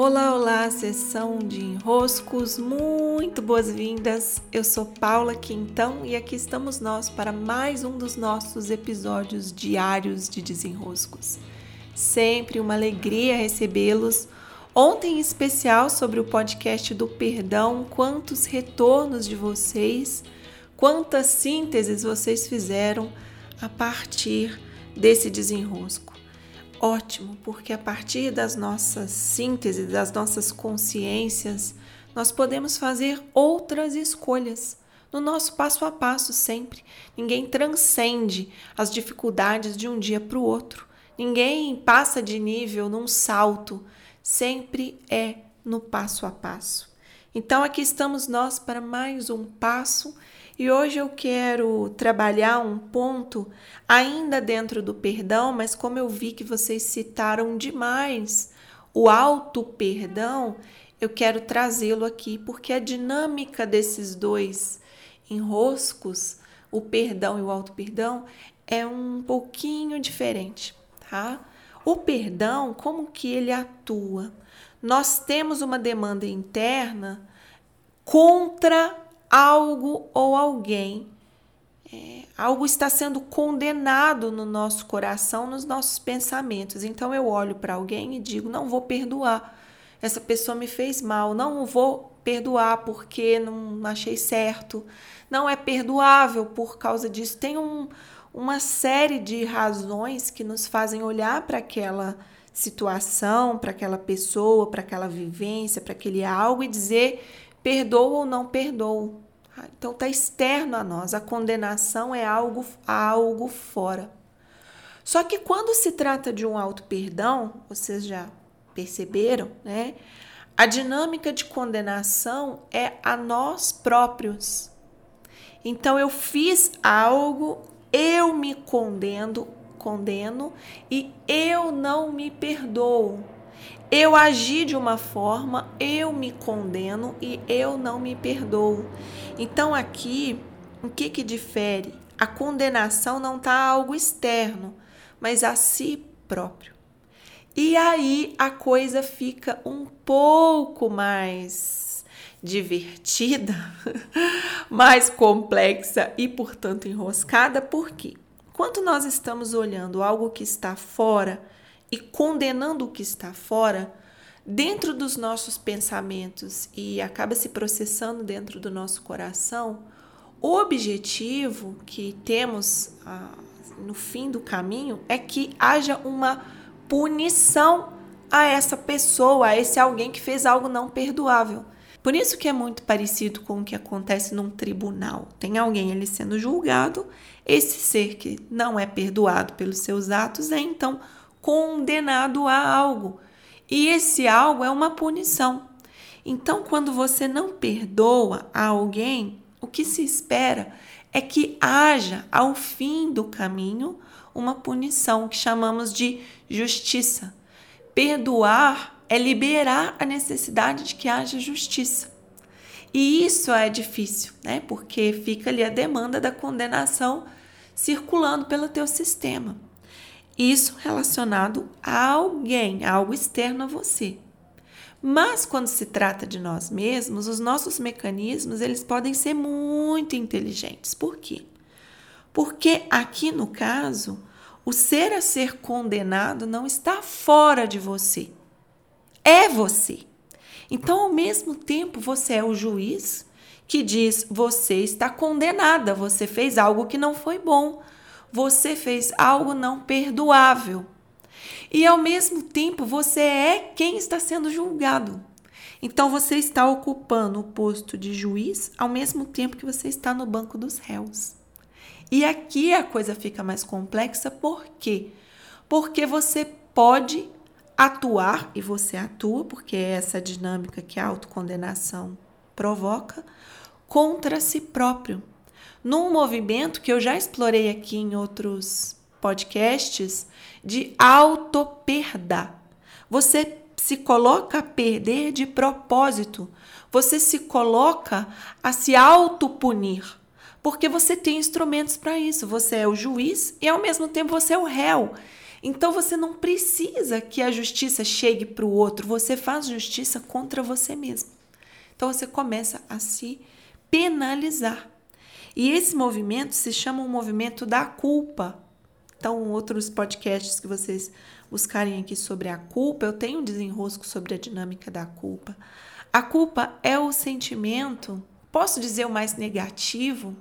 Olá, olá, sessão de enroscos, muito boas-vindas. Eu sou Paula Quintão e aqui estamos nós para mais um dos nossos episódios diários de desenroscos. Sempre uma alegria recebê-los. Ontem, em especial, sobre o podcast do perdão, quantos retornos de vocês, quantas sínteses vocês fizeram a partir desse desenrosco. Ótimo, porque a partir das nossas sínteses, das nossas consciências, nós podemos fazer outras escolhas no nosso passo a passo sempre. Ninguém transcende as dificuldades de um dia para o outro. Ninguém passa de nível num salto. Sempre é no passo a passo. Então aqui estamos nós para mais um passo e hoje eu quero trabalhar um ponto ainda dentro do perdão, mas como eu vi que vocês citaram demais o auto perdão, eu quero trazê-lo aqui porque a dinâmica desses dois enroscos, o perdão e o auto perdão, é um pouquinho diferente, tá? O perdão, como que ele atua? Nós temos uma demanda interna contra algo ou alguém. É, algo está sendo condenado no nosso coração, nos nossos pensamentos. Então eu olho para alguém e digo: não vou perdoar. Essa pessoa me fez mal, não vou perdoar porque não achei certo. Não é perdoável por causa disso. Tem um, uma série de razões que nos fazem olhar para aquela situação, para aquela pessoa, para aquela vivência, para aquele algo e dizer Perdoo ou não perdoo. Ah, então está externo a nós. A condenação é algo, algo fora. Só que quando se trata de um auto perdão, vocês já perceberam, né? A dinâmica de condenação é a nós próprios. Então eu fiz algo, eu me condeno, condeno e eu não me perdoo. Eu agi de uma forma, eu me condeno e eu não me perdoo. Então aqui, o que que difere? A condenação não está algo externo, mas a si próprio. E aí a coisa fica um pouco mais divertida, mais complexa e, portanto, enroscada, porque quando nós estamos olhando algo que está fora, e condenando o que está fora dentro dos nossos pensamentos e acaba se processando dentro do nosso coração, o objetivo que temos ah, no fim do caminho é que haja uma punição a essa pessoa, a esse alguém que fez algo não perdoável. Por isso que é muito parecido com o que acontece num tribunal. Tem alguém ali sendo julgado, esse ser que não é perdoado pelos seus atos é então condenado a algo. E esse algo é uma punição. Então, quando você não perdoa a alguém, o que se espera é que haja ao fim do caminho uma punição que chamamos de justiça. Perdoar é liberar a necessidade de que haja justiça. E isso é difícil, né? Porque fica ali a demanda da condenação circulando pelo teu sistema. Isso relacionado a alguém, a algo externo a você. Mas quando se trata de nós mesmos, os nossos mecanismos, eles podem ser muito inteligentes. Por quê? Porque aqui no caso, o ser a ser condenado não está fora de você. É você. Então, ao mesmo tempo, você é o juiz que diz: você está condenada, você fez algo que não foi bom, você fez algo não perdoável. E ao mesmo tempo, você é quem está sendo julgado. Então você está ocupando o posto de juiz ao mesmo tempo que você está no banco dos réus. E aqui a coisa fica mais complexa, por quê? Porque você pode atuar, e você atua, porque é essa dinâmica que a autocondenação provoca, contra si próprio num movimento que eu já explorei aqui em outros podcasts de autoperda. Você se coloca a perder de propósito. Você se coloca a se autopunir. Porque você tem instrumentos para isso. Você é o juiz e ao mesmo tempo você é o réu. Então você não precisa que a justiça chegue para o outro, você faz justiça contra você mesmo. Então você começa a se penalizar. E esse movimento se chama o movimento da culpa. Então, outros podcasts que vocês buscarem aqui sobre a culpa, eu tenho um desenrosco sobre a dinâmica da culpa. A culpa é o sentimento, posso dizer o mais negativo,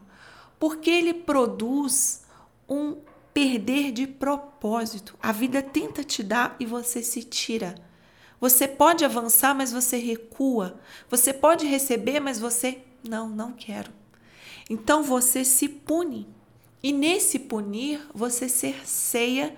porque ele produz um perder de propósito. A vida tenta te dar e você se tira. Você pode avançar, mas você recua. Você pode receber, mas você não, não quero. Então você se pune. E nesse punir, você cerceia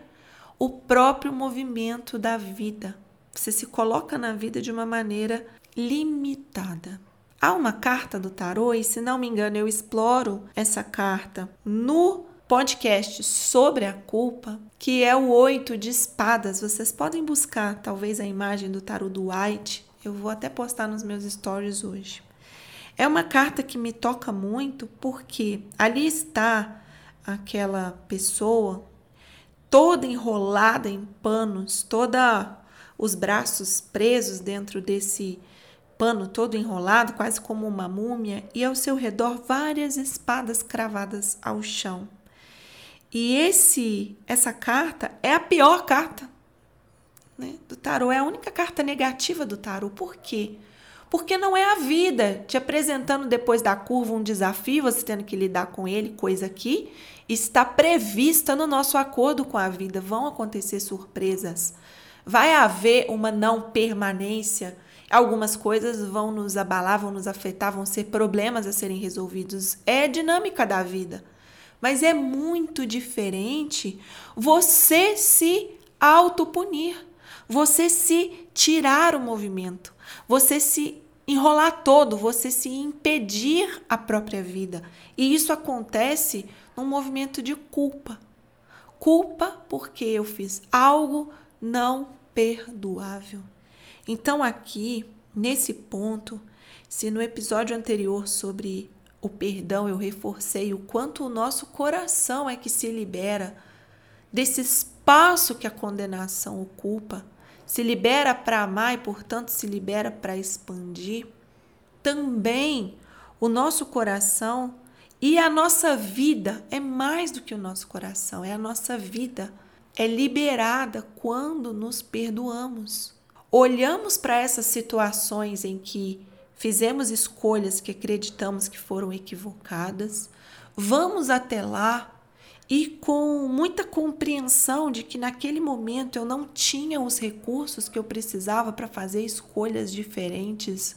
o próprio movimento da vida. Você se coloca na vida de uma maneira limitada. Há uma carta do tarô, e se não me engano, eu exploro essa carta no podcast sobre a culpa, que é o oito de espadas. Vocês podem buscar talvez a imagem do tarô do White. Eu vou até postar nos meus stories hoje. É uma carta que me toca muito porque ali está aquela pessoa toda enrolada em panos, toda os braços presos dentro desse pano todo enrolado, quase como uma múmia, e ao seu redor várias espadas cravadas ao chão. E esse essa carta é a pior carta né, do tarô, é a única carta negativa do tarô. Por quê? Não é a vida te apresentando depois da curva um desafio, você tendo que lidar com ele, coisa que está prevista no nosso acordo com a vida. Vão acontecer surpresas. Vai haver uma não permanência. Algumas coisas vão nos abalar, vão nos afetar, vão ser problemas a serem resolvidos. É dinâmica da vida. Mas é muito diferente você se autopunir, você se tirar o movimento, você se enrolar todo, você se impedir a própria vida. E isso acontece num movimento de culpa. Culpa porque eu fiz algo não perdoável. Então, aqui, nesse ponto, se no episódio anterior sobre o perdão eu reforcei o quanto o nosso coração é que se libera desse espaço que a condenação ocupa, se libera para amar e, portanto, se libera para expandir, também o nosso coração e a nossa vida é mais do que o nosso coração, é a nossa vida. É liberada quando nos perdoamos. Olhamos para essas situações em que fizemos escolhas que acreditamos que foram equivocadas, vamos até lá e com muita compreensão de que naquele momento eu não tinha os recursos que eu precisava para fazer escolhas diferentes,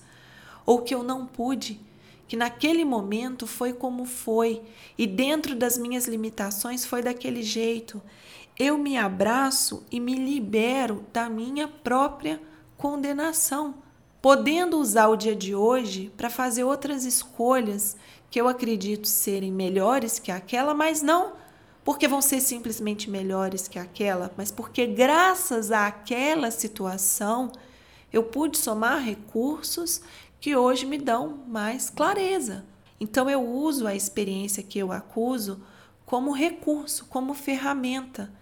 ou que eu não pude, que naquele momento foi como foi e dentro das minhas limitações foi daquele jeito. Eu me abraço e me libero da minha própria condenação, podendo usar o dia de hoje para fazer outras escolhas que eu acredito serem melhores que aquela, mas não porque vão ser simplesmente melhores que aquela, mas porque graças àquela situação eu pude somar recursos que hoje me dão mais clareza. Então eu uso a experiência que eu acuso como recurso, como ferramenta.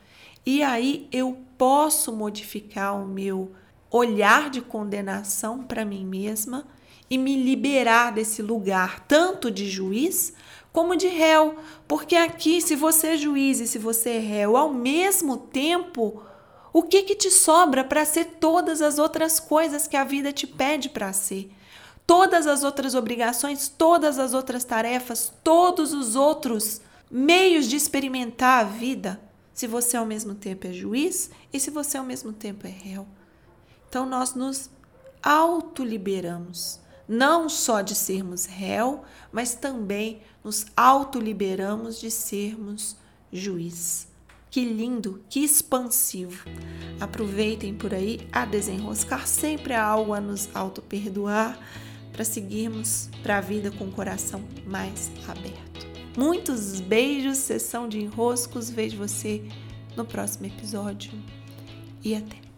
E aí eu posso modificar o meu olhar de condenação para mim mesma e me liberar desse lugar tanto de juiz como de réu, porque aqui, se você é juiz e se você é réu ao mesmo tempo, o que que te sobra para ser todas as outras coisas que a vida te pede para ser? Todas as outras obrigações, todas as outras tarefas, todos os outros meios de experimentar a vida, se você ao mesmo tempo é juiz e se você ao mesmo tempo é réu. Então nós nos autoliberamos não só de sermos réu, mas também nos autoliberamos de sermos juiz. Que lindo, que expansivo. Aproveitem por aí a desenroscar, sempre há algo a nos auto-perdoar para seguirmos para a vida com o coração mais aberto. Muitos beijos, sessão de enroscos. Vejo você no próximo episódio e até.